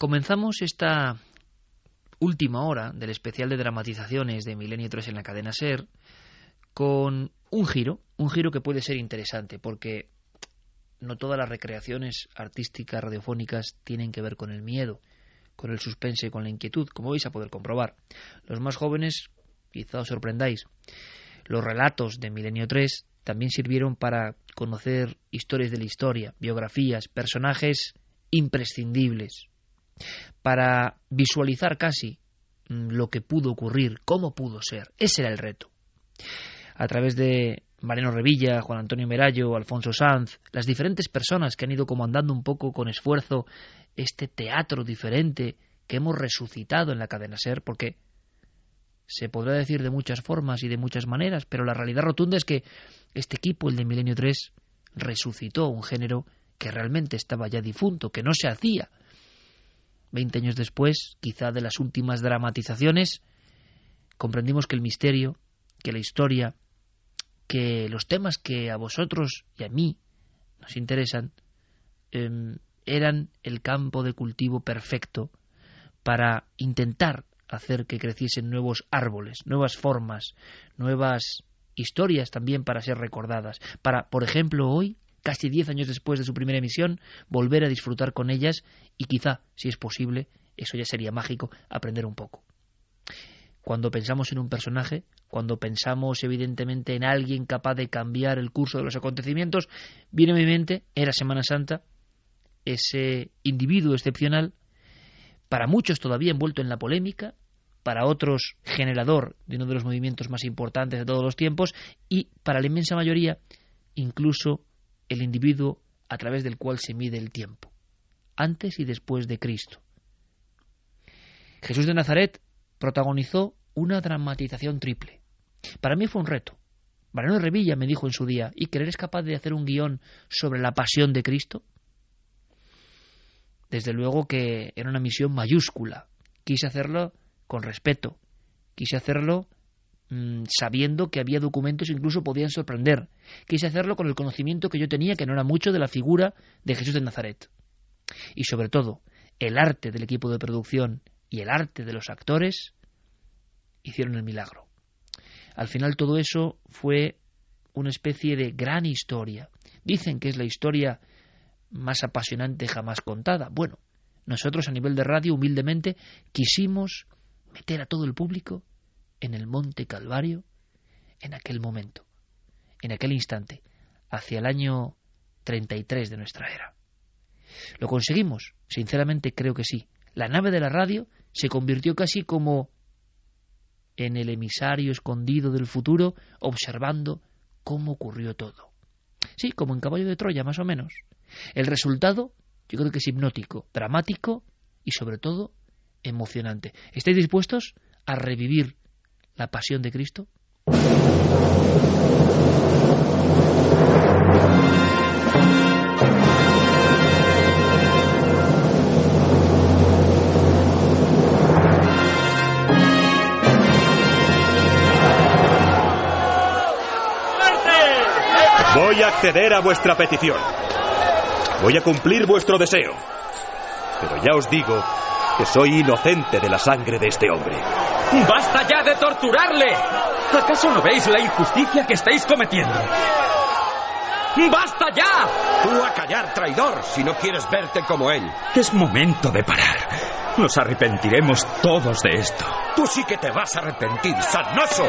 Comenzamos esta última hora del especial de dramatizaciones de Milenio 3 en la cadena Ser con un giro, un giro que puede ser interesante porque no todas las recreaciones artísticas radiofónicas tienen que ver con el miedo, con el suspense con la inquietud, como vais a poder comprobar. Los más jóvenes, quizá os sorprendáis, los relatos de Milenio 3 también sirvieron para conocer historias de la historia, biografías, personajes imprescindibles, para visualizar casi mm, lo que pudo ocurrir, cómo pudo ser. Ese era el reto. A través de Mariano Revilla, Juan Antonio Merallo, Alfonso Sanz, las diferentes personas que han ido comandando un poco con esfuerzo este teatro diferente que hemos resucitado en la cadena Ser, porque se podrá decir de muchas formas y de muchas maneras, pero la realidad rotunda es que este equipo, el de Milenio 3, resucitó un género que realmente estaba ya difunto, que no se hacía. Veinte años después, quizá de las últimas dramatizaciones, comprendimos que el misterio, que la historia, que los temas que a vosotros y a mí nos interesan em, eran el campo de cultivo perfecto para intentar hacer que creciesen nuevos árboles, nuevas formas, nuevas historias también para ser recordadas, para, por ejemplo, hoy, casi diez años después de su primera emisión, volver a disfrutar con ellas y quizá, si es posible, eso ya sería mágico, aprender un poco. Cuando pensamos en un personaje, cuando pensamos evidentemente en alguien capaz de cambiar el curso de los acontecimientos, viene a mi mente, era Semana Santa, ese individuo excepcional, para muchos todavía envuelto en la polémica, para otros generador de uno de los movimientos más importantes de todos los tiempos y para la inmensa mayoría incluso el individuo a través del cual se mide el tiempo, antes y después de Cristo. Jesús de Nazaret protagonizó una dramatización triple. Para mí fue un reto. Mariano Revilla me dijo en su día, ¿y eres capaz de hacer un guion sobre la pasión de Cristo? Desde luego que era una misión mayúscula. Quise hacerlo con respeto. Quise hacerlo mm, sabiendo que había documentos que incluso podían sorprender. Quise hacerlo con el conocimiento que yo tenía, que no era mucho, de la figura de Jesús de Nazaret. Y sobre todo, el arte del equipo de producción y el arte de los actores hicieron el milagro. Al final todo eso fue una especie de gran historia. Dicen que es la historia más apasionante jamás contada. Bueno, nosotros a nivel de radio, humildemente, quisimos meter a todo el público en el Monte Calvario en aquel momento, en aquel instante, hacia el año 33 de nuestra era. ¿Lo conseguimos? Sinceramente creo que sí. La nave de la radio se convirtió casi como en el emisario escondido del futuro, observando cómo ocurrió todo. Sí, como en Caballo de Troya, más o menos. El resultado, yo creo que es hipnótico, dramático y sobre todo emocionante. ¿Estáis dispuestos a revivir la pasión de Cristo? Voy a acceder a vuestra petición. Voy a cumplir vuestro deseo. Pero ya os digo que soy inocente de la sangre de este hombre. ¡Basta ya de torturarle! ¿Acaso no veis la injusticia que estáis cometiendo? ¡Basta ya! Tú a callar, traidor, si no quieres verte como él. Es momento de parar. Nos arrepentiremos todos de esto. Tú sí que te vas a arrepentir, sanoso.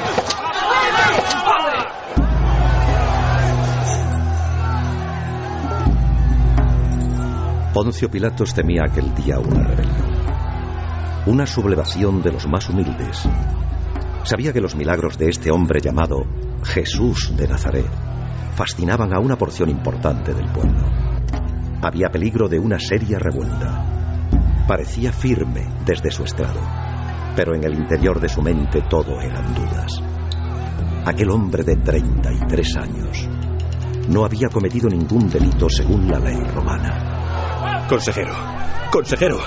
Poncio Pilatos temía aquel día una rebelión, una sublevación de los más humildes. Sabía que los milagros de este hombre llamado Jesús de Nazaret fascinaban a una porción importante del pueblo. Había peligro de una seria revuelta. Parecía firme desde su estrado, pero en el interior de su mente todo eran dudas. Aquel hombre de 33 años no había cometido ningún delito según la ley romana. Consejero, consejero.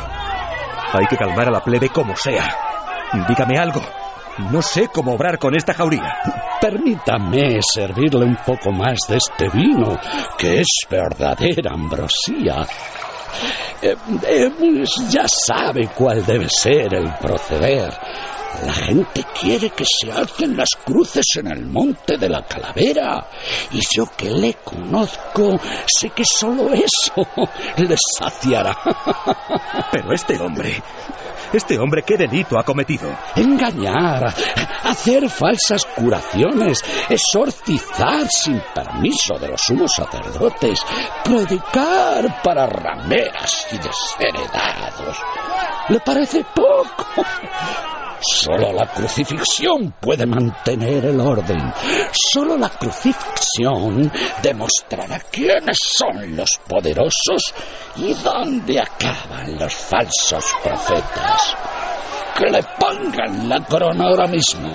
Hay que calmar a la plebe como sea. Dígame algo. No sé cómo obrar con esta jauría. Permítame servirle un poco más de este vino, que es verdadera ambrosía. Eh, eh, ya sabe cuál debe ser el proceder. La gente quiere que se alcen las cruces en el monte de la calavera. Y yo que le conozco, sé que solo eso le saciará. Pero este hombre, este hombre, ¿qué delito ha cometido? Engañar, hacer falsas curaciones, exorcizar sin permiso de los sumos sacerdotes, predicar para rameras y desheredados. ¿Le parece poco? Solo la crucifixión puede mantener el orden. Solo la crucifixión demostrará quiénes son los poderosos y dónde acaban los falsos profetas. Que le pongan la corona ahora mismo.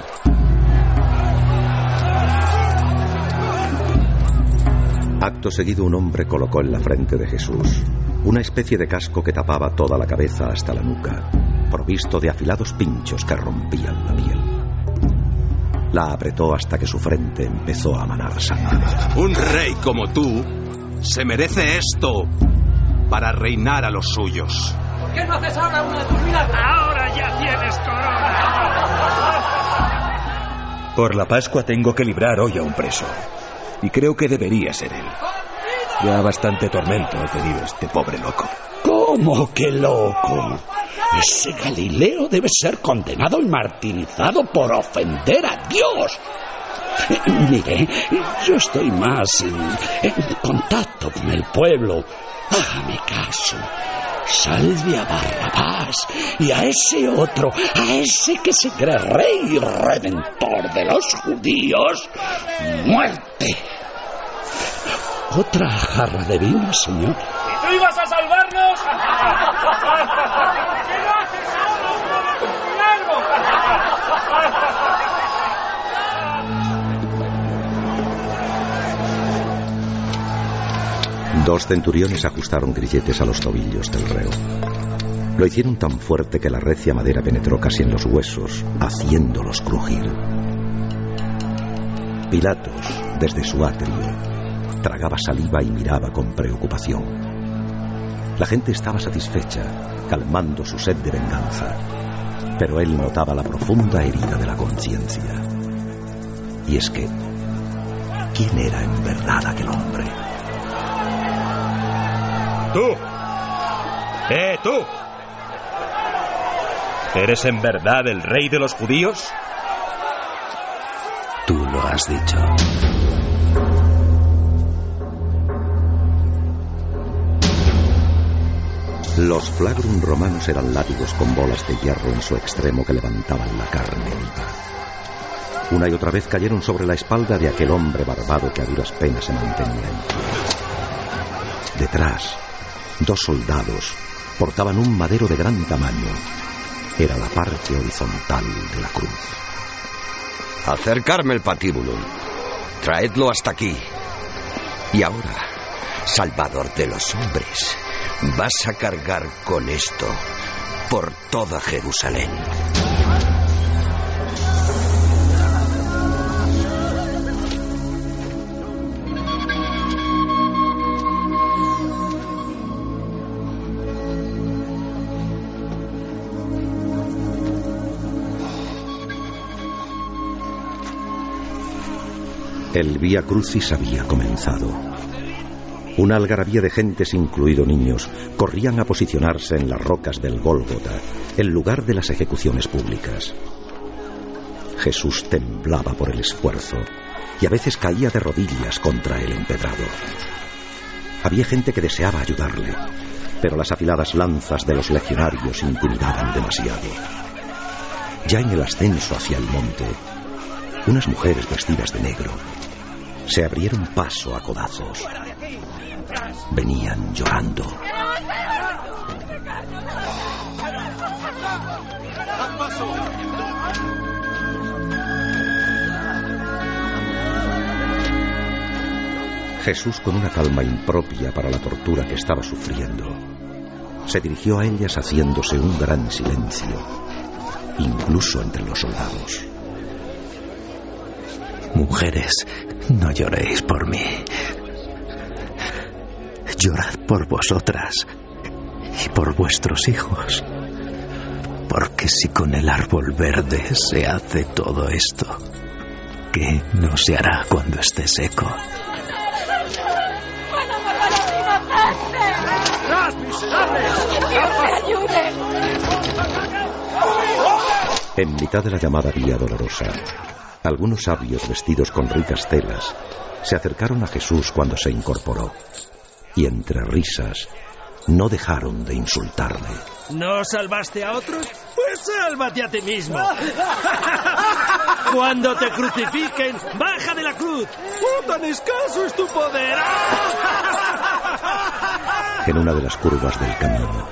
Acto seguido un hombre colocó en la frente de Jesús una especie de casco que tapaba toda la cabeza hasta la nuca, provisto de afilados pinchos que rompían la piel. La apretó hasta que su frente empezó a manar sangre. Un rey como tú se merece esto para reinar a los suyos. ¿Por qué no haces ahora uno de tus milagros? Ahora ya tienes corona. Por la Pascua tengo que librar hoy a un preso. Y creo que debería ser él. Ya bastante tormento ha tenido este pobre loco. ¿Cómo que loco? Ese Galileo debe ser condenado y martirizado por ofender a Dios. Mire, yo estoy más en, en contacto con el pueblo. Hágame caso. Salve a Barrabás y a ese otro, a ese que se cree rey y redentor de los judíos. ¡Muerte! Otra jarra de vino, señor. ¿Y tú ibas a salvarnos? ¿Qué no haces ahora, Dos centuriones ajustaron grilletes a los tobillos del reo. Lo hicieron tan fuerte que la recia madera penetró casi en los huesos, haciéndolos crujir. Pilatos, desde su atrio, tragaba saliva y miraba con preocupación. La gente estaba satisfecha, calmando su sed de venganza, pero él notaba la profunda herida de la conciencia. Y es que, ¿quién era en verdad aquel hombre? ¡Tú! ¡Eh, tú! ¿Eres en verdad el rey de los judíos? Tú lo has dicho. Los flagrum romanos eran látigos con bolas de hierro en su extremo que levantaban la carne viva. Una y otra vez cayeron sobre la espalda de aquel hombre barbado que a duras penas se mantenía en pie. Detrás, dos soldados portaban un madero de gran tamaño. Era la parte horizontal de la cruz. Acercarme el patíbulo. Traedlo hasta aquí. Y ahora, Salvador de los hombres, vas a cargar con esto por toda Jerusalén. El Vía Crucis había comenzado. Una algarabía de gentes, incluido niños, corrían a posicionarse en las rocas del Gólgota, el lugar de las ejecuciones públicas. Jesús temblaba por el esfuerzo y a veces caía de rodillas contra el empedrado. Había gente que deseaba ayudarle, pero las afiladas lanzas de los legionarios intimidaban demasiado. Ya en el ascenso hacia el monte, unas mujeres vestidas de negro se abrieron paso a codazos. Venían llorando. Jesús, con una calma impropia para la tortura que estaba sufriendo, se dirigió a ellas haciéndose un gran silencio, incluso entre los soldados. Mujeres, no lloréis por mí. Llorad por vosotras y por vuestros hijos. Porque si con el árbol verde se hace todo esto, ¿qué no se hará cuando esté seco? En mitad de la llamada Vía Dolorosa, algunos sabios vestidos con ricas telas se acercaron a Jesús cuando se incorporó y entre risas no dejaron de insultarle. ¿No salvaste a otros? Pues sálvate a ti mismo. Cuando te crucifiquen, baja de la cruz. ¡Oh, tan escaso es tu poder! En una de las curvas del camino,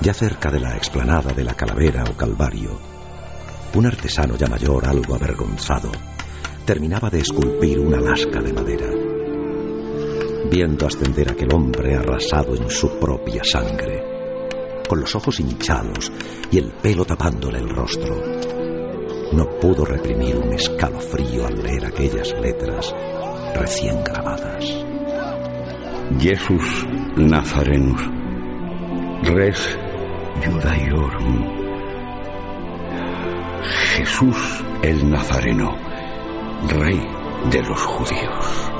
ya cerca de la explanada de la calavera o calvario, un artesano ya mayor, algo avergonzado, terminaba de esculpir una lasca de madera. Viendo ascender aquel hombre arrasado en su propia sangre, con los ojos hinchados y el pelo tapándole el rostro, no pudo reprimir un escalofrío al leer aquellas letras recién grabadas. Jesus Nazarenus, res Judaiorum. Jesús el Nazareno, Rey de los judíos.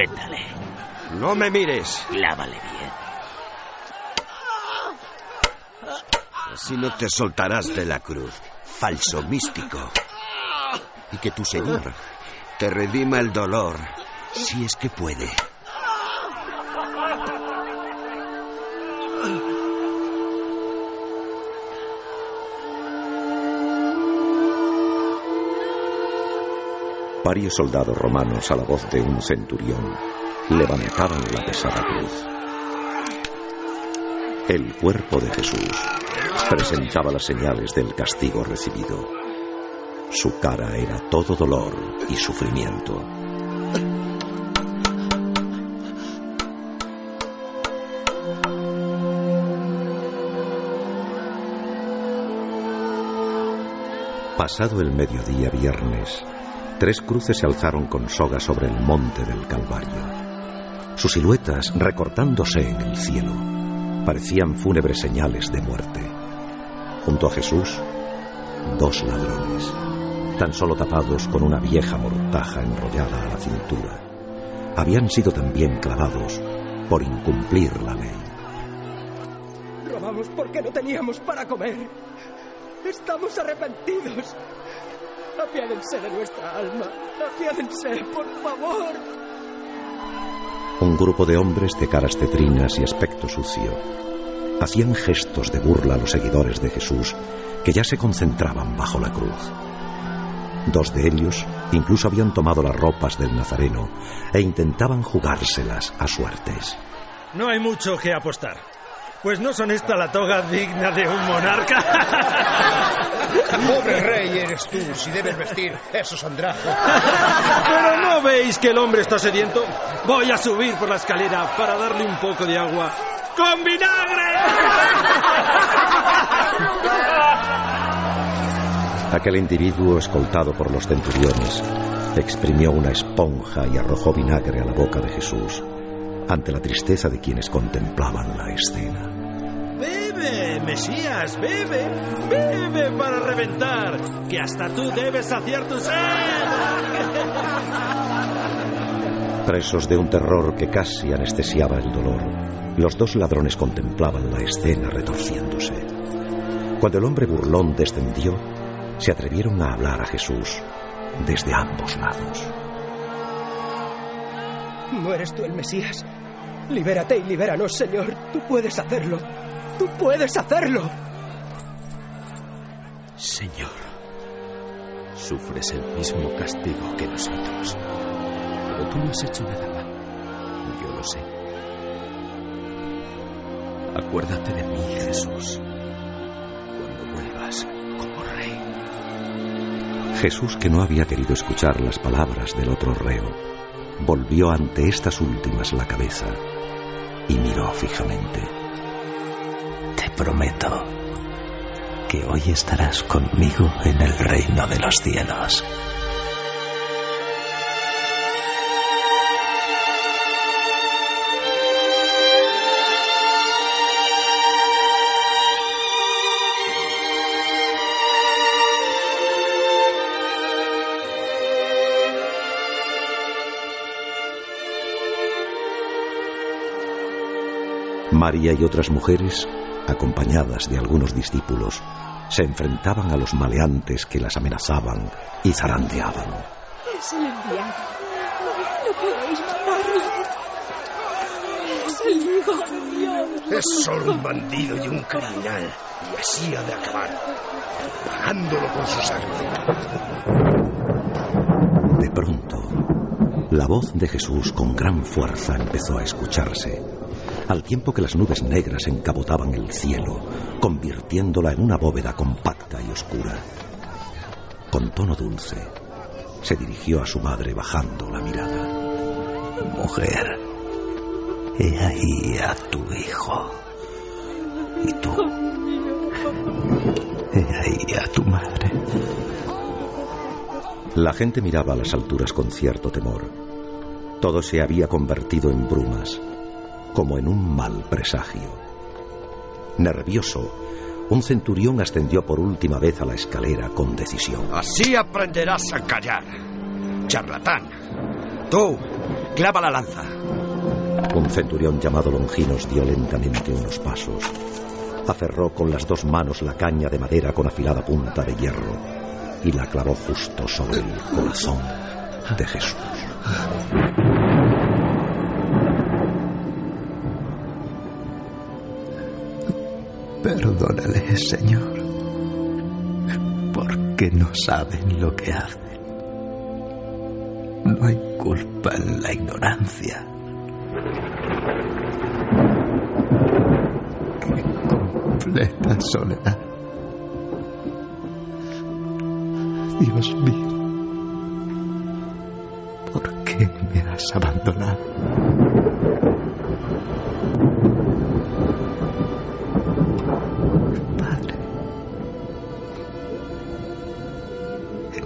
Sujétale. No me mires. Clávale bien. Así no te soltarás de la cruz, falso místico. Y que tu Señor te redima el dolor, si es que puede. Varios soldados romanos, a la voz de un centurión, levantaban la pesada cruz. El cuerpo de Jesús presentaba las señales del castigo recibido. Su cara era todo dolor y sufrimiento. Pasado el mediodía viernes, tres cruces se alzaron con soga sobre el monte del Calvario. Sus siluetas, recortándose en el cielo, parecían fúnebres señales de muerte. Junto a Jesús, dos ladrones, tan solo tapados con una vieja mortaja enrollada a la cintura, habían sido también clavados por incumplir la ley. Robamos porque no teníamos para comer. Estamos arrepentidos. Apiádense de nuestra alma. Apiádense, por favor. Un grupo de hombres de caras cetrinas y aspecto sucio hacían gestos de burla a los seguidores de Jesús que ya se concentraban bajo la cruz. Dos de ellos incluso habían tomado las ropas del Nazareno e intentaban jugárselas a suertes. No hay mucho que apostar. Pues no son esta la toga digna de un monarca. Pobre rey eres tú, si debes vestir esos andrajos. Pero no veis que el hombre está sediento. Voy a subir por la escalera para darle un poco de agua. ¡Con vinagre! Aquel individuo, escoltado por los centuriones, exprimió una esponja y arrojó vinagre a la boca de Jesús ante la tristeza de quienes contemplaban la escena. Bebe, Mesías, bebe, bebe para reventar, que hasta tú debes saciar tu sed. Presos de un terror que casi anestesiaba el dolor, los dos ladrones contemplaban la escena retorciéndose. Cuando el hombre burlón descendió, se atrevieron a hablar a Jesús desde ambos lados. ¿No eres tú el Mesías? Libérate y libéranos, Señor. Tú puedes hacerlo. Tú puedes hacerlo. Señor, sufres el mismo castigo que nosotros. Pero tú no has hecho nada mal. Yo lo sé. Acuérdate de mí, Jesús, cuando vuelvas como rey. Jesús, que no había querido escuchar las palabras del otro reo, volvió ante estas últimas la cabeza y miró fijamente. Te prometo que hoy estarás conmigo en el reino de los cielos. María y otras mujeres, acompañadas de algunos discípulos, se enfrentaban a los maleantes que las amenazaban y zarandeaban. Es el enviado. No podéis matarlo. Es el Hijo de Dios. Es solo un bandido y un criminal. Y así ha de acabar. Pagándolo con su sangre. De pronto, la voz de Jesús con gran fuerza empezó a escucharse, al tiempo que las nubes negras encabotaban el cielo, convirtiéndola en una bóveda compacta y oscura. Con tono dulce, se dirigió a su madre bajando la mirada. Mujer, he ahí a tu hijo. Y tú, he ahí a tu madre. La gente miraba a las alturas con cierto temor. Todo se había convertido en brumas, como en un mal presagio. Nervioso, un centurión ascendió por última vez a la escalera con decisión. Así aprenderás a callar. Charlatán. Tú, clava la lanza. Un centurión llamado Longinos dio lentamente unos pasos. Aferró con las dos manos la caña de madera con afilada punta de hierro y la clavó justo sobre el corazón de Jesús. Perdónale, Señor, porque no saben lo que hacen. No hay culpa en la ignorancia. Qué completa soledad. Dios mío, ¿por qué me has abandonado?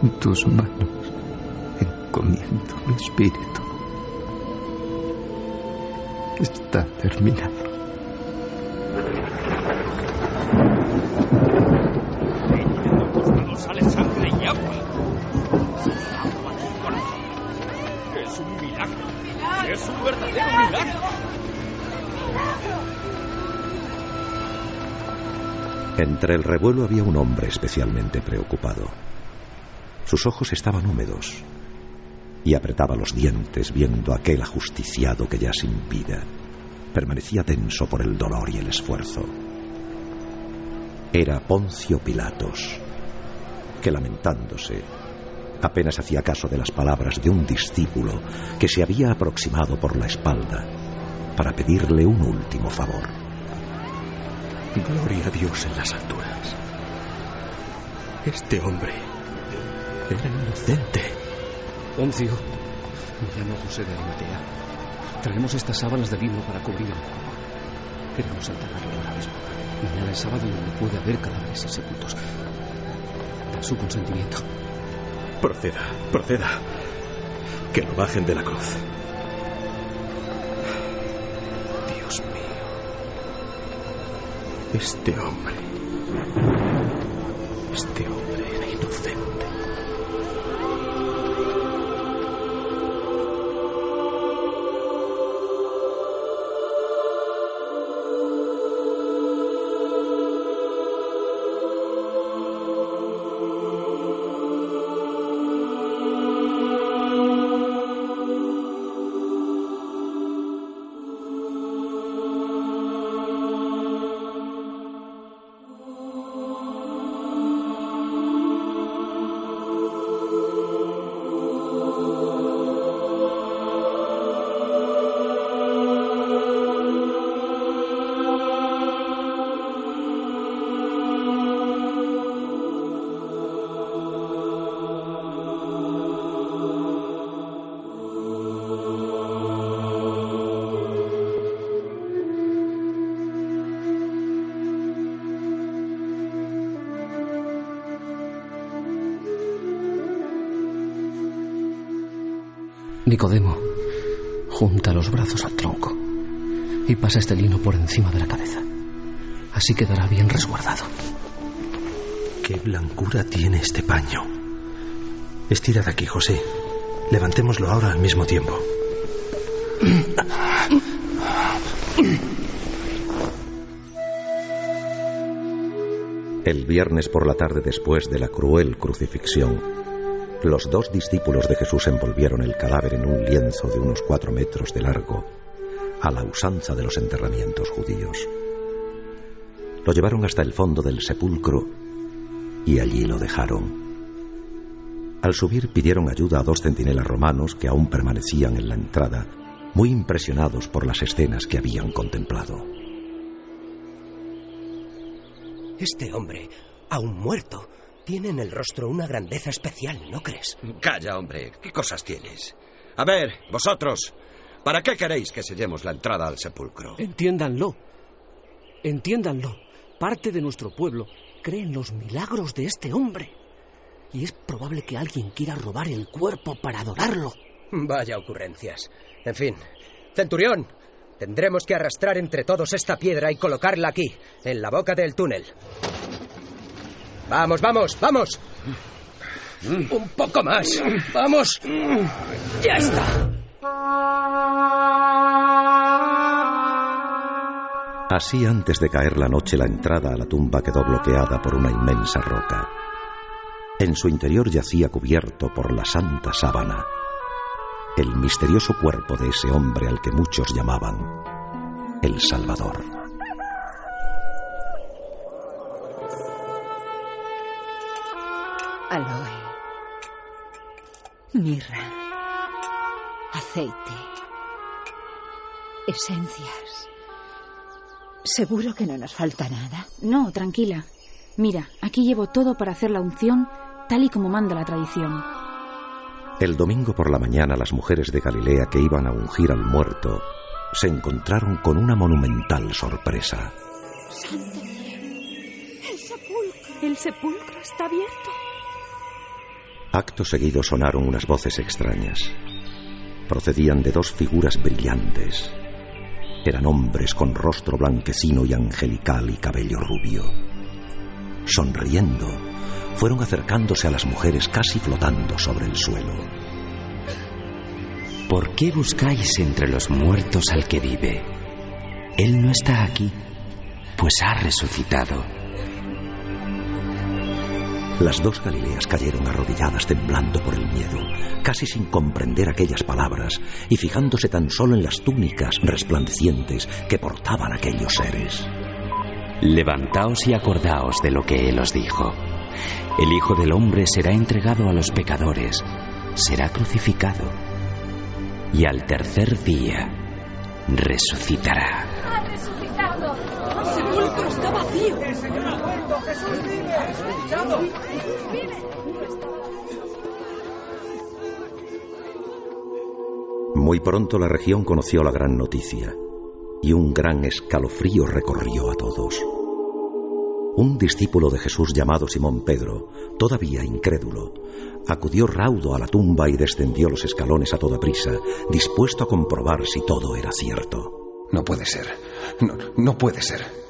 En tus manos encomiendo mi espíritu. Está terminado. sale sangre y agua. Es un milagro. Es un verdadero milagro. Entre el revuelo había un hombre especialmente preocupado. Sus ojos estaban húmedos y apretaba los dientes viendo aquel ajusticiado que ya sin vida permanecía tenso por el dolor y el esfuerzo. Era Poncio Pilatos, que lamentándose apenas hacía caso de las palabras de un discípulo que se había aproximado por la espalda para pedirle un último favor. Gloria a Dios en las alturas. Este hombre era inocente. Poncio, me llamo José de Arimatea. Traemos estas sábanas de lino para cubrirlo. Queremos enterrarlo ahora mismo. Mañana es sábado y no puede haber cadáveres insepultos. Da su consentimiento. Proceda, proceda. Que lo bajen de la cruz. Dios mío. Este hombre. Este hombre era inocente. Nicodemo, junta los brazos al tronco y pasa este lino por encima de la cabeza. Así quedará bien resguardado. Qué blancura tiene este paño. Estira de aquí, José. Levantémoslo ahora al mismo tiempo. El viernes por la tarde después de la cruel crucifixión, los dos discípulos de Jesús envolvieron el cadáver en un lienzo de unos cuatro metros de largo, a la usanza de los enterramientos judíos. Lo llevaron hasta el fondo del sepulcro y allí lo dejaron. Al subir pidieron ayuda a dos centinelas romanos que aún permanecían en la entrada, muy impresionados por las escenas que habían contemplado. Este hombre, aún muerto, tiene en el rostro una grandeza especial, ¿no crees? Calla, hombre. ¿Qué cosas tienes? A ver, vosotros, ¿para qué queréis que sellemos la entrada al sepulcro? Entiéndanlo. Entiéndanlo. Parte de nuestro pueblo cree en los milagros de este hombre. Y es probable que alguien quiera robar el cuerpo para adorarlo. Vaya ocurrencias. En fin, Centurión, tendremos que arrastrar entre todos esta piedra y colocarla aquí, en la boca del túnel. Vamos, vamos, vamos. Un poco más. Vamos. Ya está. Así antes de caer la noche la entrada a la tumba quedó bloqueada por una inmensa roca. En su interior yacía cubierto por la santa sábana el misterioso cuerpo de ese hombre al que muchos llamaban el Salvador. Aloe. Mirra. Aceite. Esencias. ¿Seguro que no nos falta nada? No, tranquila. Mira, aquí llevo todo para hacer la unción tal y como manda la tradición. El domingo por la mañana las mujeres de Galilea que iban a ungir al muerto se encontraron con una monumental sorpresa. ¡Santo ¡El sepulcro! ¡El sepulcro está abierto! Acto seguido sonaron unas voces extrañas. Procedían de dos figuras brillantes. Eran hombres con rostro blanquecino y angelical y cabello rubio. Sonriendo, fueron acercándose a las mujeres casi flotando sobre el suelo. ¿Por qué buscáis entre los muertos al que vive? Él no está aquí, pues ha resucitado. Las dos Galileas cayeron arrodilladas temblando por el miedo, casi sin comprender aquellas palabras y fijándose tan solo en las túnicas resplandecientes que portaban aquellos seres. Levantaos y acordaos de lo que Él os dijo. El Hijo del Hombre será entregado a los pecadores, será crucificado y al tercer día resucitará. ¡Ha resucitado! ¡El sepulcro está vacío! ¡El Señor ha muerto! ¡Jesús vive! ¡Ha resucitado! Muy pronto la región conoció la gran noticia y un gran escalofrío recorrió a todos. Un discípulo de Jesús llamado Simón Pedro, todavía incrédulo, acudió raudo a la tumba y descendió los escalones a toda prisa, dispuesto a comprobar si todo era cierto. No puede ser. No, no puede ser.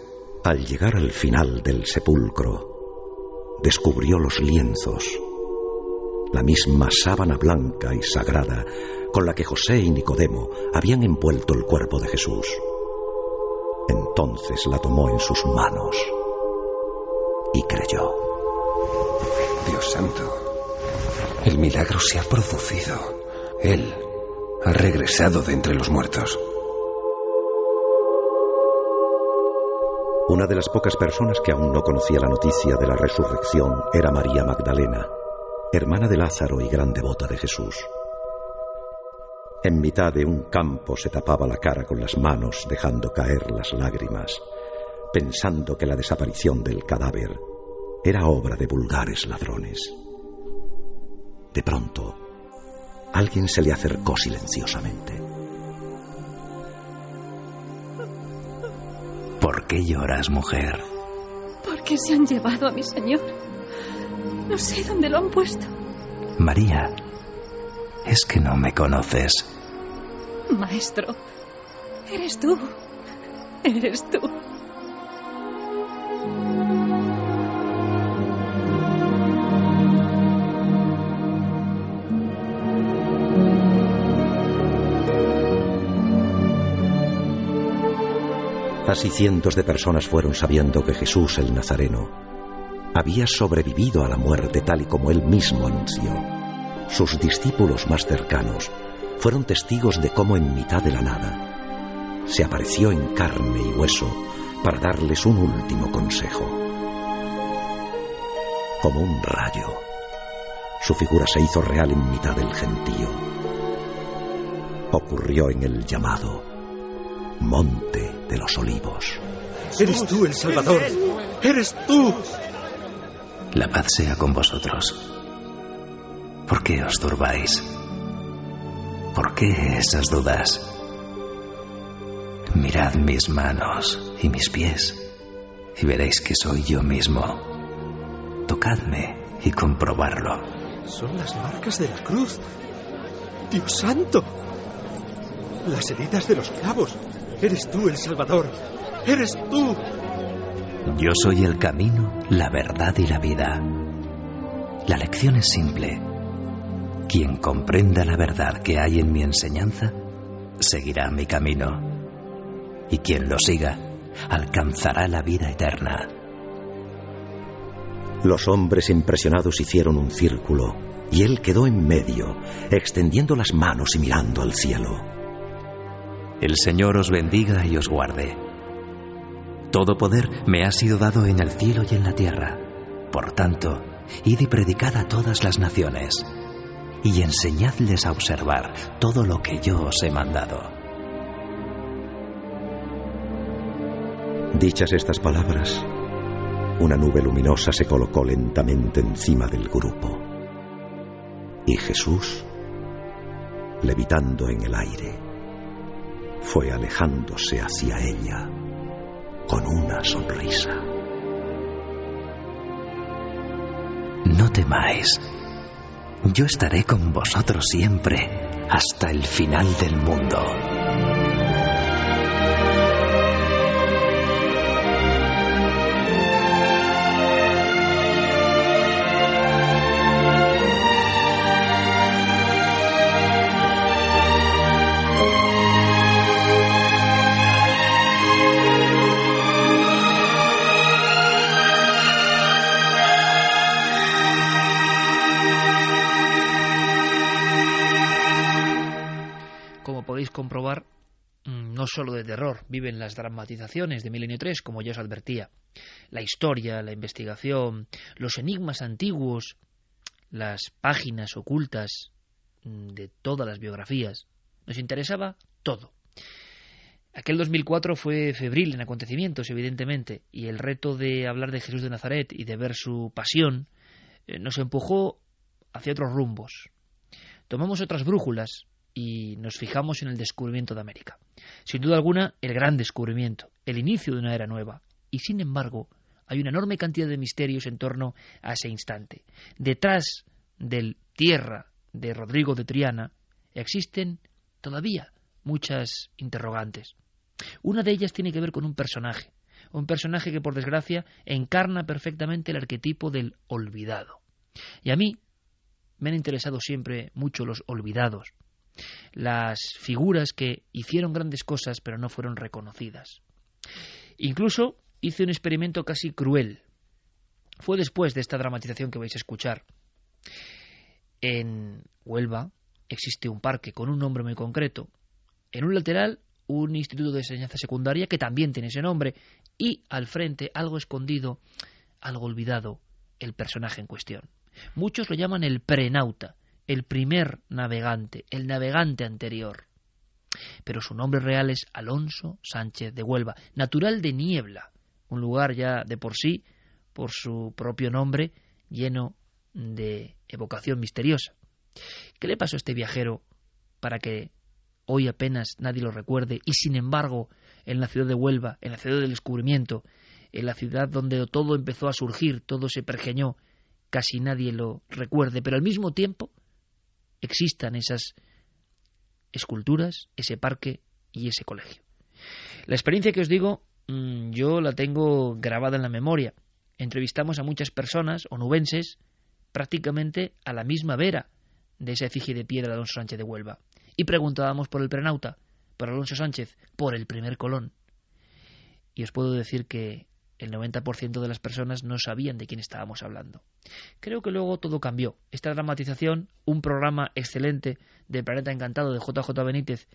Al llegar al final del sepulcro, descubrió los lienzos, la misma sábana blanca y sagrada con la que José y Nicodemo habían envuelto el cuerpo de Jesús. Entonces la tomó en sus manos y creyó. Dios santo, el milagro se ha producido. Él ha regresado de entre los muertos. Una de las pocas personas que aún no conocía la noticia de la resurrección era María Magdalena, hermana de Lázaro y gran devota de Jesús. En mitad de un campo se tapaba la cara con las manos, dejando caer las lágrimas, pensando que la desaparición del cadáver era obra de vulgares ladrones. De pronto, alguien se le acercó silenciosamente. Qué lloras, mujer? Porque se han llevado a mi señor. No sé dónde lo han puesto. María, es que no me conoces. Maestro, eres tú. Eres tú. Así cientos de personas fueron sabiendo que Jesús el Nazareno había sobrevivido a la muerte tal y como él mismo anunció. Sus discípulos más cercanos fueron testigos de cómo en mitad de la nada se apareció en carne y hueso para darles un último consejo. Como un rayo, su figura se hizo real en mitad del gentío. Ocurrió en el llamado Monte de los Olivos. Eres tú el Salvador. Eres tú. La paz sea con vosotros. ¿Por qué os turbáis? ¿Por qué esas dudas? Mirad mis manos y mis pies y veréis que soy yo mismo. Tocadme y comprobarlo. Son las marcas de la cruz. Dios santo. Las heridas de los clavos. Eres tú el Salvador. Eres tú. Yo soy el camino, la verdad y la vida. La lección es simple. Quien comprenda la verdad que hay en mi enseñanza, seguirá mi camino. Y quien lo siga, alcanzará la vida eterna. Los hombres impresionados hicieron un círculo y él quedó en medio, extendiendo las manos y mirando al cielo. El Señor os bendiga y os guarde. Todo poder me ha sido dado en el cielo y en la tierra. Por tanto, id y predicad a todas las naciones, y enseñadles a observar todo lo que yo os he mandado. Dichas estas palabras, una nube luminosa se colocó lentamente encima del grupo. Y Jesús, levitando en el aire, fue alejándose hacia ella con una sonrisa. No temáis. Yo estaré con vosotros siempre, hasta el final del mundo. Comprobar, no solo de terror, viven las dramatizaciones de Milenio 3, como ya os advertía. La historia, la investigación, los enigmas antiguos, las páginas ocultas de todas las biografías. Nos interesaba todo. Aquel 2004 fue febril en acontecimientos, evidentemente, y el reto de hablar de Jesús de Nazaret y de ver su pasión nos empujó hacia otros rumbos. Tomamos otras brújulas y nos fijamos en el descubrimiento de América. Sin duda alguna, el gran descubrimiento, el inicio de una era nueva. Y sin embargo, hay una enorme cantidad de misterios en torno a ese instante. Detrás del tierra de Rodrigo de Triana existen todavía muchas interrogantes. Una de ellas tiene que ver con un personaje, un personaje que por desgracia encarna perfectamente el arquetipo del olvidado. Y a mí me han interesado siempre mucho los olvidados, las figuras que hicieron grandes cosas pero no fueron reconocidas. Incluso hice un experimento casi cruel. Fue después de esta dramatización que vais a escuchar. En Huelva existe un parque con un nombre muy concreto. En un lateral, un instituto de enseñanza secundaria que también tiene ese nombre. Y al frente, algo escondido, algo olvidado, el personaje en cuestión. Muchos lo llaman el prenauta, el primer navegante, el navegante anterior. Pero su nombre real es Alonso Sánchez de Huelva, natural de Niebla, un lugar ya de por sí, por su propio nombre, lleno de evocación misteriosa. ¿Qué le pasó a este viajero para que hoy apenas nadie lo recuerde y sin embargo en la ciudad de Huelva, en la ciudad del descubrimiento, en la ciudad donde todo empezó a surgir, todo se pergeñó, casi nadie lo recuerde, pero al mismo tiempo existan esas esculturas, ese parque y ese colegio. La experiencia que os digo, mm, yo la tengo grabada en la memoria. Entrevistamos a muchas personas onubenses prácticamente a la misma vera de esa efigie de piedra de Alonso Sánchez de Huelva. Y preguntábamos por el prenauta, por Alonso Sánchez, por el primer Colón. Y os puedo decir que el 90% de las personas no sabían de quién estábamos hablando. Creo que luego todo cambió. Esta dramatización, un programa excelente de Planeta Encantado de JJ Benítez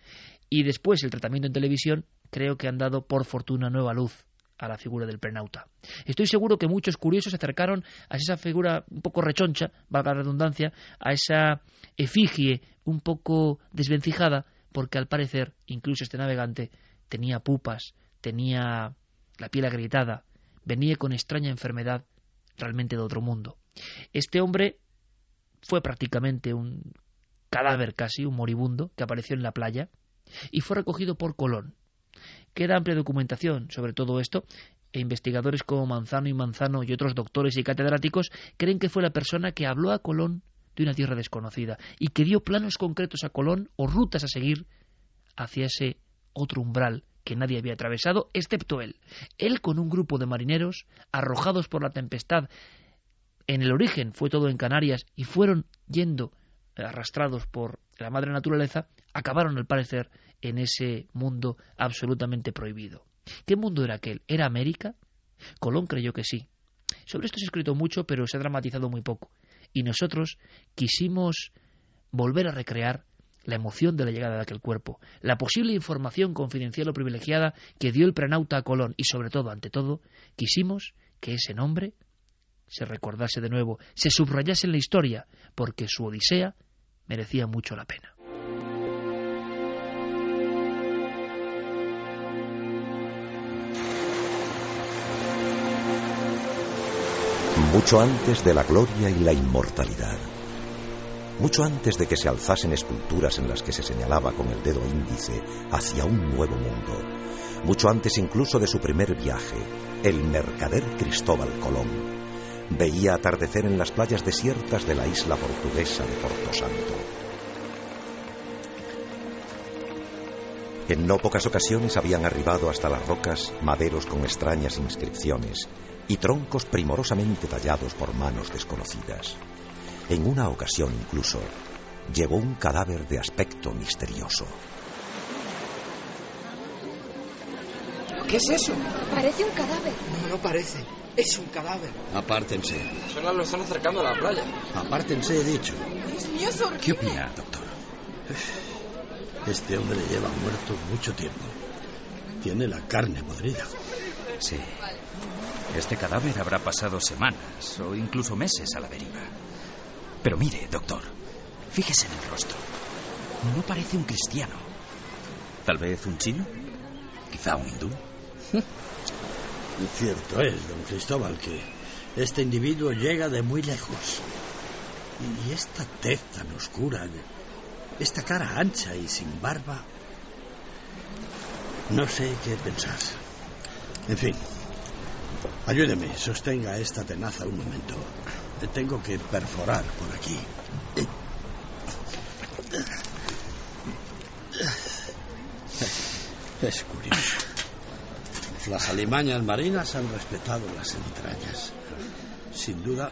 y después el tratamiento en televisión, creo que han dado por fortuna nueva luz a la figura del prenauta. Estoy seguro que muchos curiosos se acercaron a esa figura un poco rechoncha, valga la redundancia, a esa efigie un poco desvencijada, porque al parecer incluso este navegante tenía pupas, tenía la piel agrietada, venía con extraña enfermedad realmente de otro mundo. Este hombre fue prácticamente un cadáver casi, un moribundo, que apareció en la playa y fue recogido por Colón. Queda amplia documentación sobre todo esto e investigadores como Manzano y Manzano y otros doctores y catedráticos creen que fue la persona que habló a Colón de una tierra desconocida y que dio planos concretos a Colón o rutas a seguir hacia ese otro umbral que nadie había atravesado, excepto él. Él con un grupo de marineros, arrojados por la tempestad, en el origen fue todo en Canarias, y fueron yendo, arrastrados por la madre naturaleza, acabaron al parecer en ese mundo absolutamente prohibido. ¿Qué mundo era aquel? ¿Era América? Colón creyó que sí. Sobre esto se ha escrito mucho, pero se ha dramatizado muy poco. Y nosotros quisimos volver a recrear la emoción de la llegada de aquel cuerpo, la posible información confidencial o privilegiada que dio el prenauta a Colón y sobre todo, ante todo, quisimos que ese nombre se recordase de nuevo, se subrayase en la historia, porque su Odisea merecía mucho la pena. Mucho antes de la gloria y la inmortalidad mucho antes de que se alzasen esculturas en las que se señalaba con el dedo índice hacia un nuevo mundo, mucho antes incluso de su primer viaje, el mercader Cristóbal Colón veía atardecer en las playas desiertas de la isla portuguesa de Porto Santo. En no pocas ocasiones habían arribado hasta las rocas maderos con extrañas inscripciones y troncos primorosamente tallados por manos desconocidas. En una ocasión incluso, llevó un cadáver de aspecto misterioso. ¿Qué es eso? Parece un cadáver. No, no parece. Es un cadáver. Apártense. Solo lo están acercando a la playa. Apártense, he dicho. Dios mío, es horrible. ¿Qué opina, doctor? Este hombre lleva muerto mucho tiempo. Tiene la carne podrida. Sí. Este cadáver habrá pasado semanas o incluso meses a la deriva. Pero mire, doctor, fíjese en el rostro. No parece un cristiano. Tal vez un chino. Quizá un hindú. Cierto es, don Cristóbal, que este individuo llega de muy lejos. Y esta tez tan oscura, esta cara ancha y sin barba. No sé qué pensar. En fin, ayúdeme, sostenga esta tenaza un momento. Tengo que perforar por aquí. Es curioso. las alimañas marinas han respetado las entrañas. Sin duda,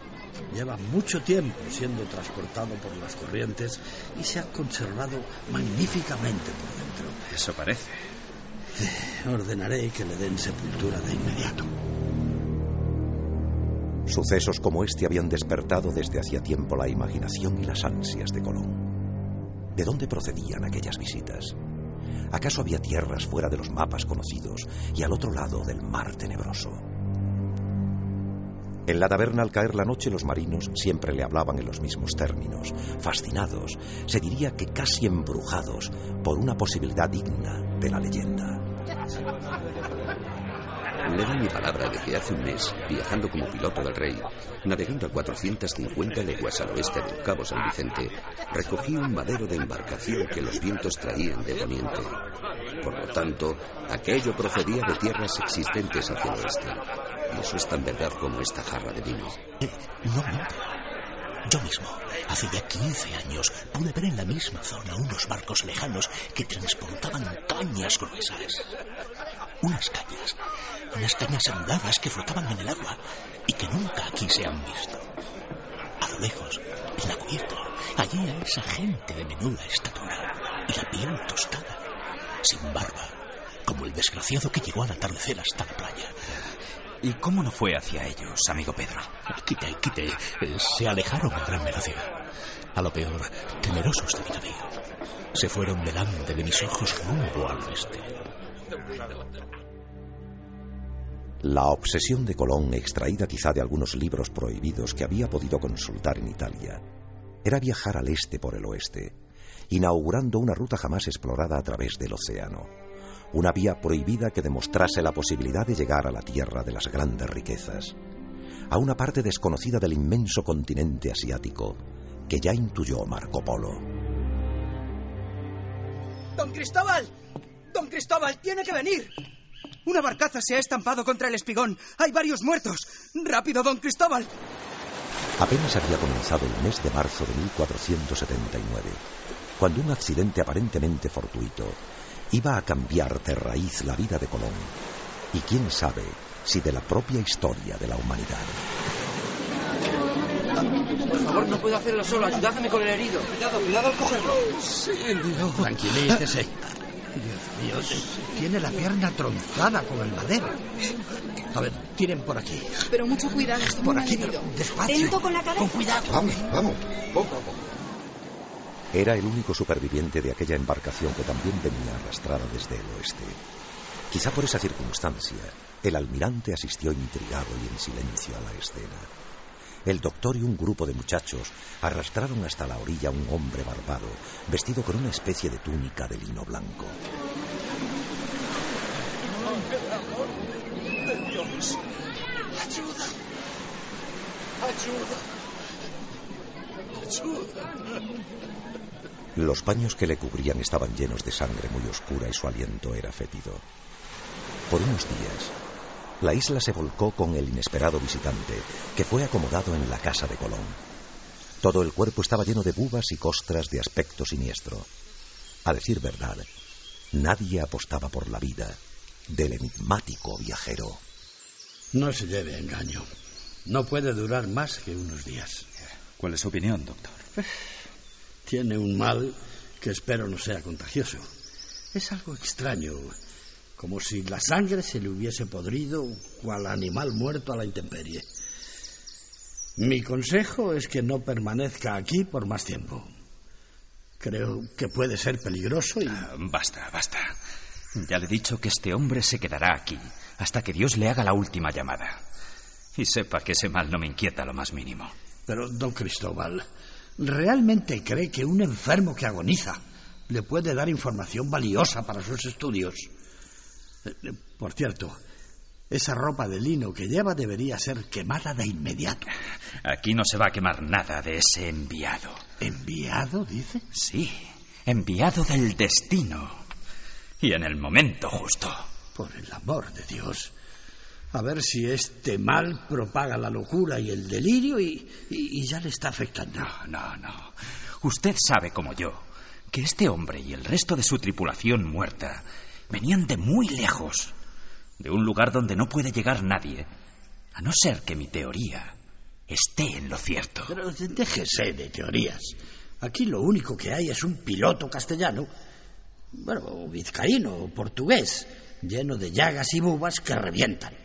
lleva mucho tiempo siendo transportado por las corrientes y se ha conservado magníficamente por dentro. Eso parece. Eh, ordenaré que le den sepultura de inmediato. Sucesos como este habían despertado desde hacía tiempo la imaginación y las ansias de Colón. ¿De dónde procedían aquellas visitas? ¿Acaso había tierras fuera de los mapas conocidos y al otro lado del mar tenebroso? En la taberna al caer la noche los marinos siempre le hablaban en los mismos términos, fascinados, se diría que casi embrujados por una posibilidad digna de la leyenda. Le doy mi palabra de que hace un mes, viajando como piloto del rey, navegando a 450 leguas al oeste del Cabo San Vicente, recogí un madero de embarcación que los vientos traían de poniente. Por lo tanto, aquello procedía de tierras existentes hacia el oeste. Y eso es tan verdad como esta jarra de vino. Eh, no, no. Yo mismo, hace ya 15 años, pude ver en la misma zona unos barcos lejanos que transportaban cañas gruesas. Unas cañas, unas cañas andadas que flotaban en el agua y que nunca aquí se han visto. A lo lejos, en la cubierta, allí a esa gente de menuda estatura y la piel tostada, sin barba, como el desgraciado que llegó al atardecer hasta la playa. ¿Y cómo no fue hacia ellos, amigo Pedro? Quite, quite. Eh, Se alejaron a gran velocidad. A lo peor, temerosos de mi navío. Se fueron delante de mis ojos rumbo al oeste. La obsesión de Colón, extraída quizá de algunos libros prohibidos que había podido consultar en Italia, era viajar al este por el oeste, inaugurando una ruta jamás explorada a través del océano, una vía prohibida que demostrase la posibilidad de llegar a la tierra de las grandes riquezas, a una parte desconocida del inmenso continente asiático que ya intuyó Marco Polo. ¡Don Cristóbal! ¡Don Cristóbal, tiene que venir! Una barcaza se ha estampado contra el espigón. Hay varios muertos. ¡Rápido, don Cristóbal! Apenas había comenzado el mes de marzo de 1479, cuando un accidente aparentemente fortuito iba a cambiar de raíz la vida de Colón y quién sabe si de la propia historia de la humanidad. Por favor, no puedo hacerlo solo. Ayudadme con el herido. Cuidado, cuidado al cogerlo. Sí, Dios. Tranquilícese. Dios mío, tiene la pierna tronzada con el madero. A ver, tiren por aquí. Pero mucho cuidado, estoy Por aquí, pero despacio. Lento con la cabeza. Con cuidado. Vamos, vamos, poco a poco. Era el único superviviente de aquella embarcación que también venía arrastrada desde el oeste. Quizá por esa circunstancia, el almirante asistió intrigado y en silencio a la escena. El doctor y un grupo de muchachos arrastraron hasta la orilla a un hombre barbado, vestido con una especie de túnica de lino blanco. de Dios. Ayuda. Ayuda. Ayuda. Los paños que le cubrían estaban llenos de sangre muy oscura y su aliento era fétido. Por unos días, la isla se volcó con el inesperado visitante, que fue acomodado en la casa de Colón. Todo el cuerpo estaba lleno de bubas y costras de aspecto siniestro. A decir verdad, nadie apostaba por la vida del enigmático viajero. No se lleve engaño. No puede durar más que unos días. ¿Cuál es su opinión, doctor? Tiene un mal que espero no sea contagioso. Es algo extraño, como si la sangre se le hubiese podrido cual animal muerto a la intemperie. Mi consejo es que no permanezca aquí por más tiempo. Creo que puede ser peligroso y... Ah, basta, basta. Ya le he dicho que este hombre se quedará aquí hasta que Dios le haga la última llamada. Y sepa que ese mal no me inquieta lo más mínimo. Pero, don Cristóbal, ¿realmente cree que un enfermo que agoniza le puede dar información valiosa para sus estudios? Eh, Por cierto, esa ropa de lino que lleva debería ser quemada de inmediato. Aquí no se va a quemar nada de ese enviado. ¿Enviado, dice? Sí, enviado del destino. Y en el momento justo. Por el amor de Dios. A ver si este mal propaga la locura y el delirio y, y- y ya le está afectando. No, no, no. Usted sabe como yo que este hombre y el resto de su tripulación muerta venían de muy lejos. de un lugar donde no puede llegar nadie, a no ser que mi teoría esté en lo cierto. Pero déjese de teorías. Aquí lo único que hay es un piloto castellano, bueno, vizcaíno o portugués, lleno de llagas y bubas que revientan.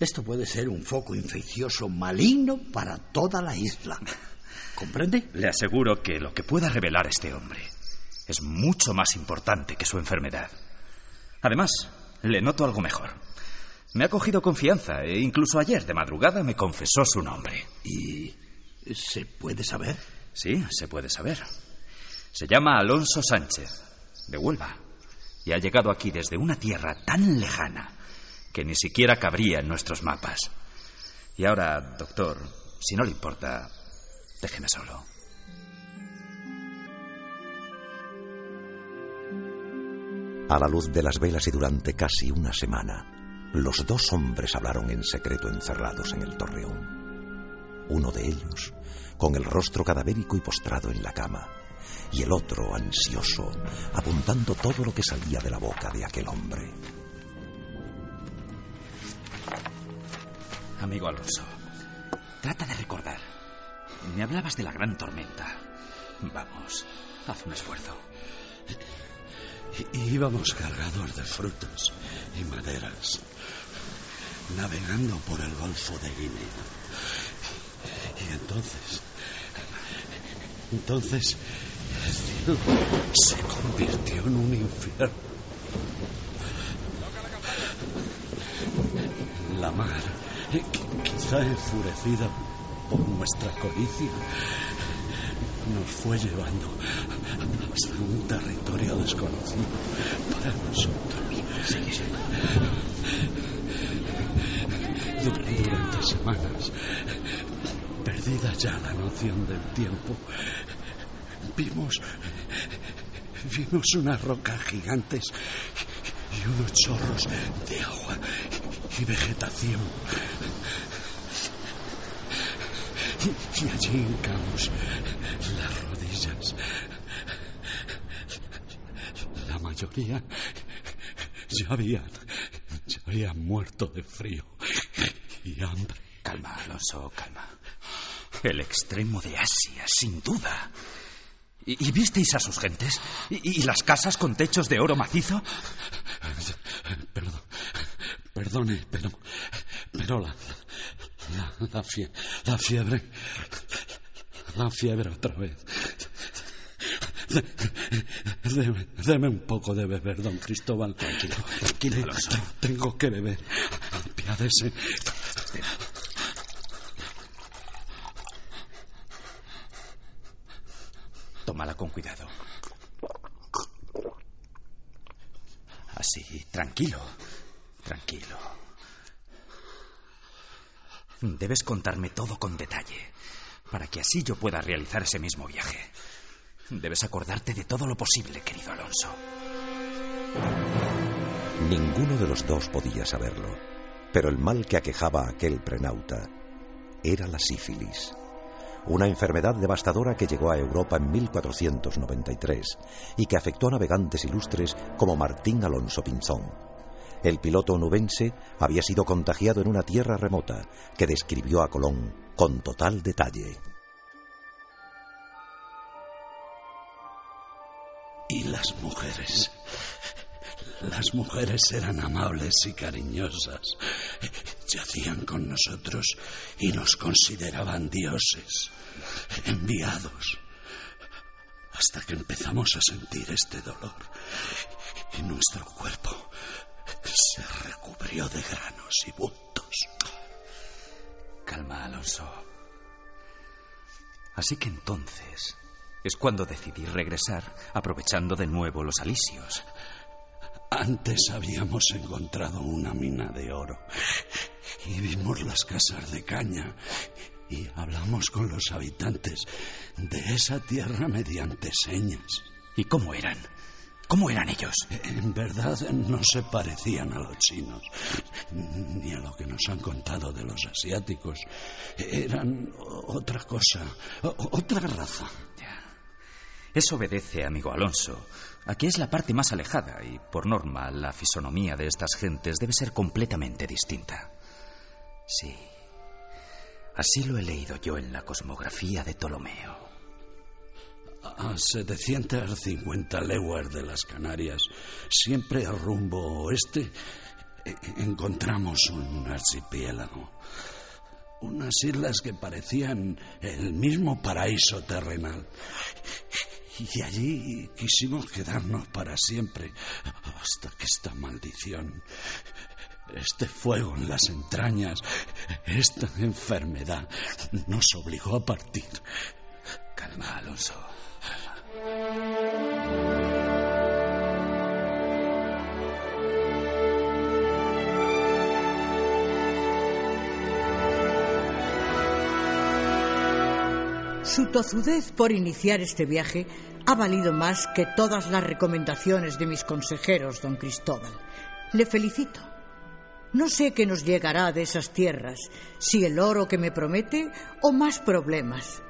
Esto puede ser un foco infeccioso maligno para toda la isla. ¿Comprende? Le aseguro que lo que pueda revelar este hombre es mucho más importante que su enfermedad. Además, le noto algo mejor. Me ha cogido confianza e incluso ayer de madrugada me confesó su nombre. ¿Y se puede saber? Sí, se puede saber. Se llama Alonso Sánchez, de Huelva, y ha llegado aquí desde una tierra tan lejana que ni siquiera cabría en nuestros mapas. Y ahora, doctor, si no le importa, déjeme solo. A la luz de las velas y durante casi una semana, los dos hombres hablaron en secreto encerrados en el torreón. Uno de ellos, con el rostro cadavérico y postrado en la cama, y el otro, ansioso, apuntando todo lo que salía de la boca de aquel hombre. Amigo Alonso, trata de recordar. Me hablabas de la gran tormenta. Vamos, haz un esfuerzo. Íbamos cargados de frutas y maderas, navegando por el Golfo de Guinea. Y entonces, entonces, el cielo se convirtió en un infierno. La mar, quizá enfurecida por nuestra codicia, nos fue llevando hasta un territorio desconocido para nosotros. Durante semanas, perdida ya la noción del tiempo, vimos vimos unas rocas gigantes y unos chorros de agua y vegetación. Y, y allí hincamos las rodillas. La ya habían, ya habían muerto de frío y hambre. Calma, Alonso, calma. El extremo de Asia, sin duda. ¿Y, visteis a sus gentes? ¿Y, ¿Y, las casas con techos de oro macizo? Perdón, perdone, pero, pero la, la, la, fie, la fiebre, la fiebre otra vez. Deme, deme, un poco de beber, don Cristóbal. Tranquilo, tranquilo. Alonso. Tengo que beber. Apiádese. Tómala con cuidado. Así, tranquilo, tranquilo. Debes contarme todo con detalle, para que así yo pueda realizar ese mismo viaje. Debes acordarte de todo lo posible, querido Alonso. Ninguno de los dos podía saberlo, pero el mal que aquejaba a aquel prenauta era la sífilis, una enfermedad devastadora que llegó a Europa en 1493 y que afectó a navegantes ilustres como Martín Alonso Pinzón. El piloto onubense había sido contagiado en una tierra remota que describió a Colón con total detalle. Y las mujeres. Las mujeres eran amables y cariñosas. Yacían con nosotros y nos consideraban dioses, enviados. Hasta que empezamos a sentir este dolor y nuestro cuerpo se recubrió de granos y bultos. Calma, Alonso. Así que entonces es cuando decidí regresar, aprovechando de nuevo los alisios. Antes habíamos encontrado una mina de oro y vimos las casas de caña y hablamos con los habitantes de esa tierra mediante señas. ¿Y cómo eran? ¿Cómo eran ellos? En verdad no se parecían a los chinos, ni a lo que nos han contado de los asiáticos. Eran otra cosa, otra raza. Eso obedece, amigo Alonso, a que es la parte más alejada y, por norma, la fisonomía de estas gentes debe ser completamente distinta. Sí. Así lo he leído yo en la cosmografía de Ptolomeo. A 750 leguas de las Canarias, siempre al rumbo oeste, e- encontramos un archipiélago. Unas islas que parecían el mismo paraíso terrenal. Y allí quisimos quedarnos para siempre, hasta que esta maldición, este fuego en las entrañas, esta enfermedad nos obligó a partir. Calma, Alonso. Su tozudez por iniciar este viaje ha valido más que todas las recomendaciones de mis consejeros, don Cristóbal. Le felicito. No sé qué nos llegará de esas tierras, si el oro que me promete o más problemas.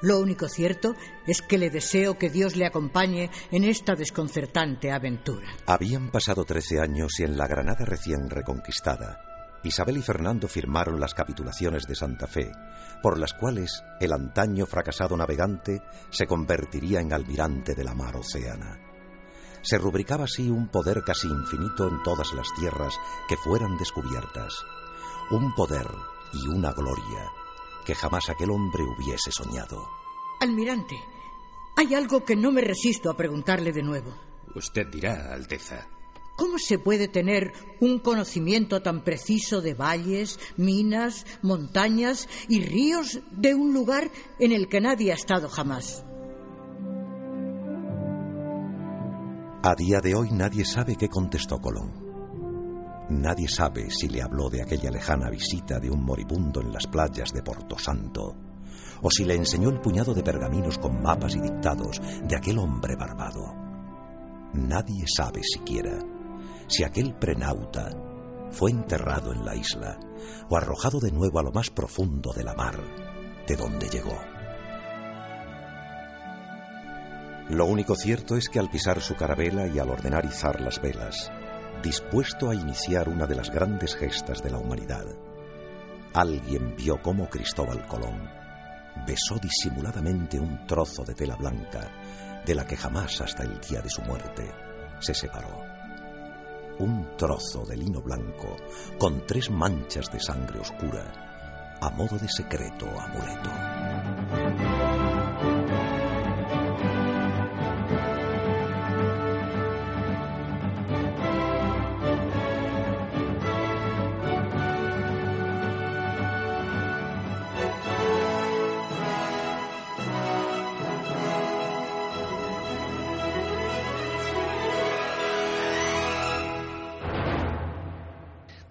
Lo único cierto es que le deseo que Dios le acompañe en esta desconcertante aventura. Habían pasado trece años y en la Granada recién reconquistada, Isabel y Fernando firmaron las capitulaciones de Santa Fe, por las cuales el antaño fracasado navegante se convertiría en almirante de la mar océana. Se rubricaba así un poder casi infinito en todas las tierras que fueran descubiertas, un poder y una gloria que jamás aquel hombre hubiese soñado. Almirante, hay algo que no me resisto a preguntarle de nuevo. Usted dirá, Alteza. ¿Cómo se puede tener un conocimiento tan preciso de valles, minas, montañas y ríos de un lugar en el que nadie ha estado jamás? A día de hoy nadie sabe qué contestó Colón. Nadie sabe si le habló de aquella lejana visita de un moribundo en las playas de Porto Santo, o si le enseñó el puñado de pergaminos con mapas y dictados de aquel hombre barbado. Nadie sabe siquiera si aquel prenauta fue enterrado en la isla o arrojado de nuevo a lo más profundo de la mar, de donde llegó. Lo único cierto es que al pisar su carabela y al ordenar izar las velas, dispuesto a iniciar una de las grandes gestas de la humanidad, alguien vio cómo Cristóbal Colón besó disimuladamente un trozo de tela blanca de la que jamás hasta el día de su muerte se separó. Un trozo de lino blanco con tres manchas de sangre oscura a modo de secreto amuleto.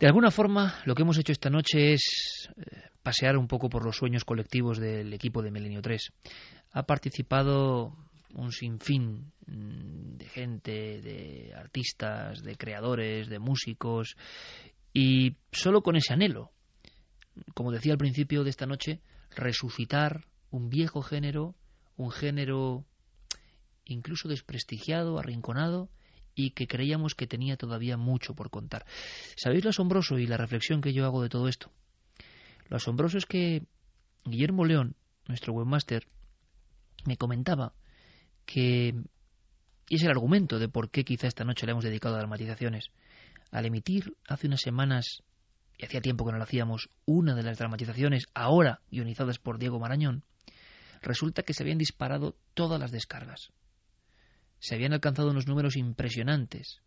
De alguna forma, lo que hemos hecho esta noche es eh, pasear un poco por los sueños colectivos del equipo de Milenio 3. Ha participado un sinfín mm, de gente, de artistas, de creadores, de músicos, y solo con ese anhelo, como decía al principio de esta noche, resucitar un viejo género, un género incluso desprestigiado, arrinconado, y que creíamos que tenía todavía mucho por contar. ¿Sabéis lo asombroso y la reflexión que yo hago de todo esto? Lo asombroso es que Guillermo León, nuestro webmaster, me comentaba que, y es el argumento de por qué quizá esta noche le hemos dedicado a dramatizaciones, al emitir hace unas semanas, y hacía tiempo que no lo hacíamos, una de las dramatizaciones ahora guionizadas por Diego Marañón, resulta que se habían disparado todas las descargas se habían alcanzado unos números impresionantes,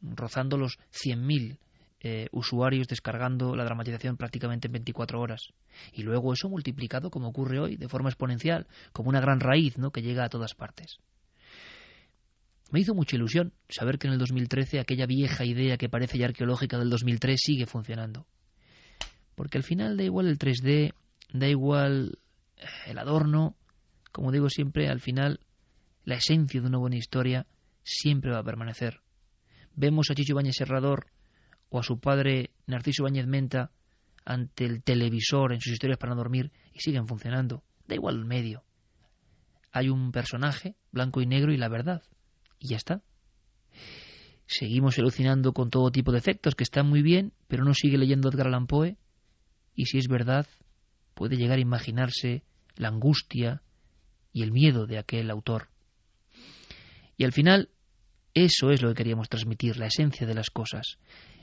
rozando los 100.000 eh, usuarios descargando la dramatización prácticamente en 24 horas. Y luego eso multiplicado, como ocurre hoy, de forma exponencial, como una gran raíz ¿no? que llega a todas partes. Me hizo mucha ilusión saber que en el 2013 aquella vieja idea que parece ya arqueológica del 2003 sigue funcionando. Porque al final da igual el 3D, da igual eh, el adorno, como digo siempre, al final la esencia de una buena historia siempre va a permanecer. Vemos a Chicho Bañez Serrador o a su padre Narciso Bañez Menta ante el televisor en sus historias para no dormir y siguen funcionando. Da igual el medio. hay un personaje, blanco y negro, y la verdad. Y ya está. Seguimos alucinando con todo tipo de efectos, que están muy bien, pero uno sigue leyendo Edgar Allan Poe, y si es verdad, puede llegar a imaginarse la angustia y el miedo de aquel autor. Y al final, eso es lo que queríamos transmitir, la esencia de las cosas.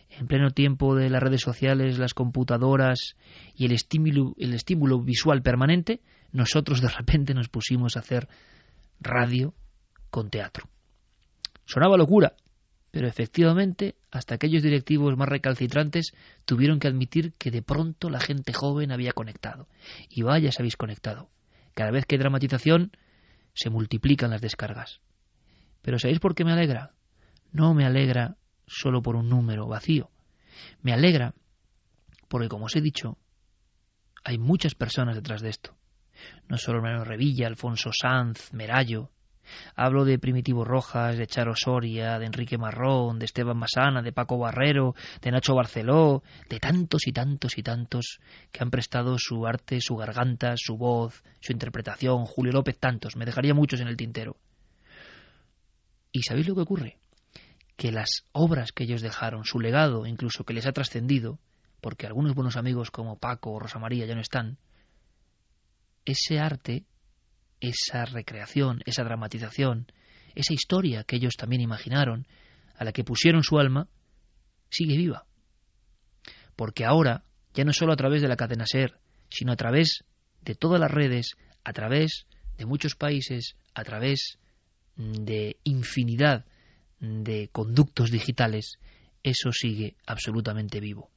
En pleno tiempo de las redes sociales, las computadoras y el estímulo, el estímulo visual permanente, nosotros de repente nos pusimos a hacer radio con teatro. Sonaba locura, pero efectivamente hasta aquellos directivos más recalcitrantes tuvieron que admitir que de pronto la gente joven había conectado. Y vaya, se habéis conectado. Cada vez que hay dramatización, se multiplican las descargas. Pero ¿sabéis por qué me alegra? No me alegra solo por un número vacío. Me alegra porque, como os he dicho, hay muchas personas detrás de esto. No solo Manuel Revilla, Alfonso Sanz, Merallo. Hablo de Primitivo Rojas, de Charo Soria, de Enrique Marrón, de Esteban Masana, de Paco Barrero, de Nacho Barceló, de tantos y tantos y tantos que han prestado su arte, su garganta, su voz, su interpretación, Julio López, tantos, me dejaría muchos en el tintero. ¿Y sabéis lo que ocurre? Que las obras que ellos dejaron, su legado, incluso que les ha trascendido, porque algunos buenos amigos como Paco o Rosa María ya no están, ese arte, esa recreación, esa dramatización, esa historia que ellos también imaginaron, a la que pusieron su alma, sigue viva. Porque ahora, ya no solo a través de la cadena SER, sino a través de todas las redes, a través de muchos países, a través de infinidad de conductos digitales, eso sigue absolutamente vivo.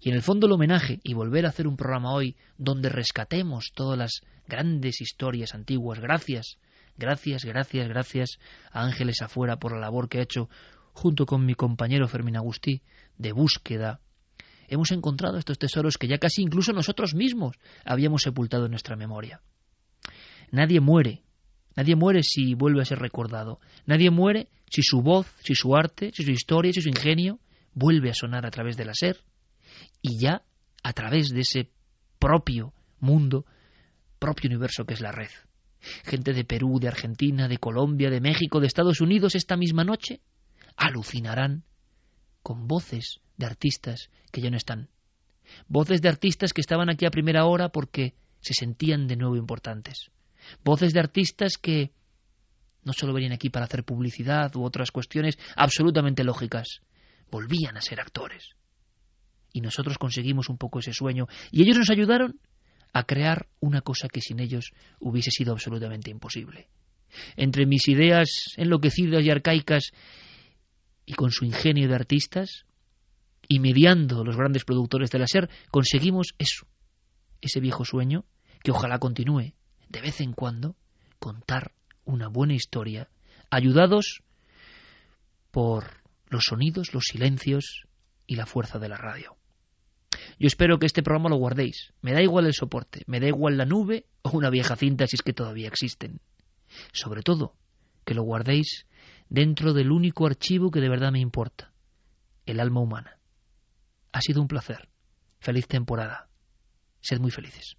Y en el fondo el homenaje y volver a hacer un programa hoy donde rescatemos todas las grandes historias antiguas, gracias, gracias, gracias, gracias a Ángeles Afuera por la labor que ha hecho junto con mi compañero Fermín Agustí de búsqueda. Hemos encontrado estos tesoros que ya casi incluso nosotros mismos habíamos sepultado en nuestra memoria. Nadie muere Nadie muere si vuelve a ser recordado. Nadie muere si su voz, si su arte, si su historia, si su ingenio vuelve a sonar a través de la SER. Y ya a través de ese propio mundo, propio universo que es la red. Gente de Perú, de Argentina, de Colombia, de México, de Estados Unidos esta misma noche alucinarán con voces de artistas que ya no están. Voces de artistas que estaban aquí a primera hora porque se sentían de nuevo importantes. Voces de artistas que no solo venían aquí para hacer publicidad u otras cuestiones absolutamente lógicas, volvían a ser actores. Y nosotros conseguimos un poco ese sueño y ellos nos ayudaron a crear una cosa que sin ellos hubiese sido absolutamente imposible. Entre mis ideas enloquecidas y arcaicas y con su ingenio de artistas, y mediando los grandes productores de la SER, conseguimos eso, ese viejo sueño que ojalá continúe, de vez en cuando, contar una buena historia, ayudados por los sonidos, los silencios y la fuerza de la radio. Yo espero que este programa lo guardéis. Me da igual el soporte, me da igual la nube o una vieja cinta si es que todavía existen. Sobre todo, que lo guardéis dentro del único archivo que de verdad me importa, el alma humana. Ha sido un placer. Feliz temporada. Sed muy felices.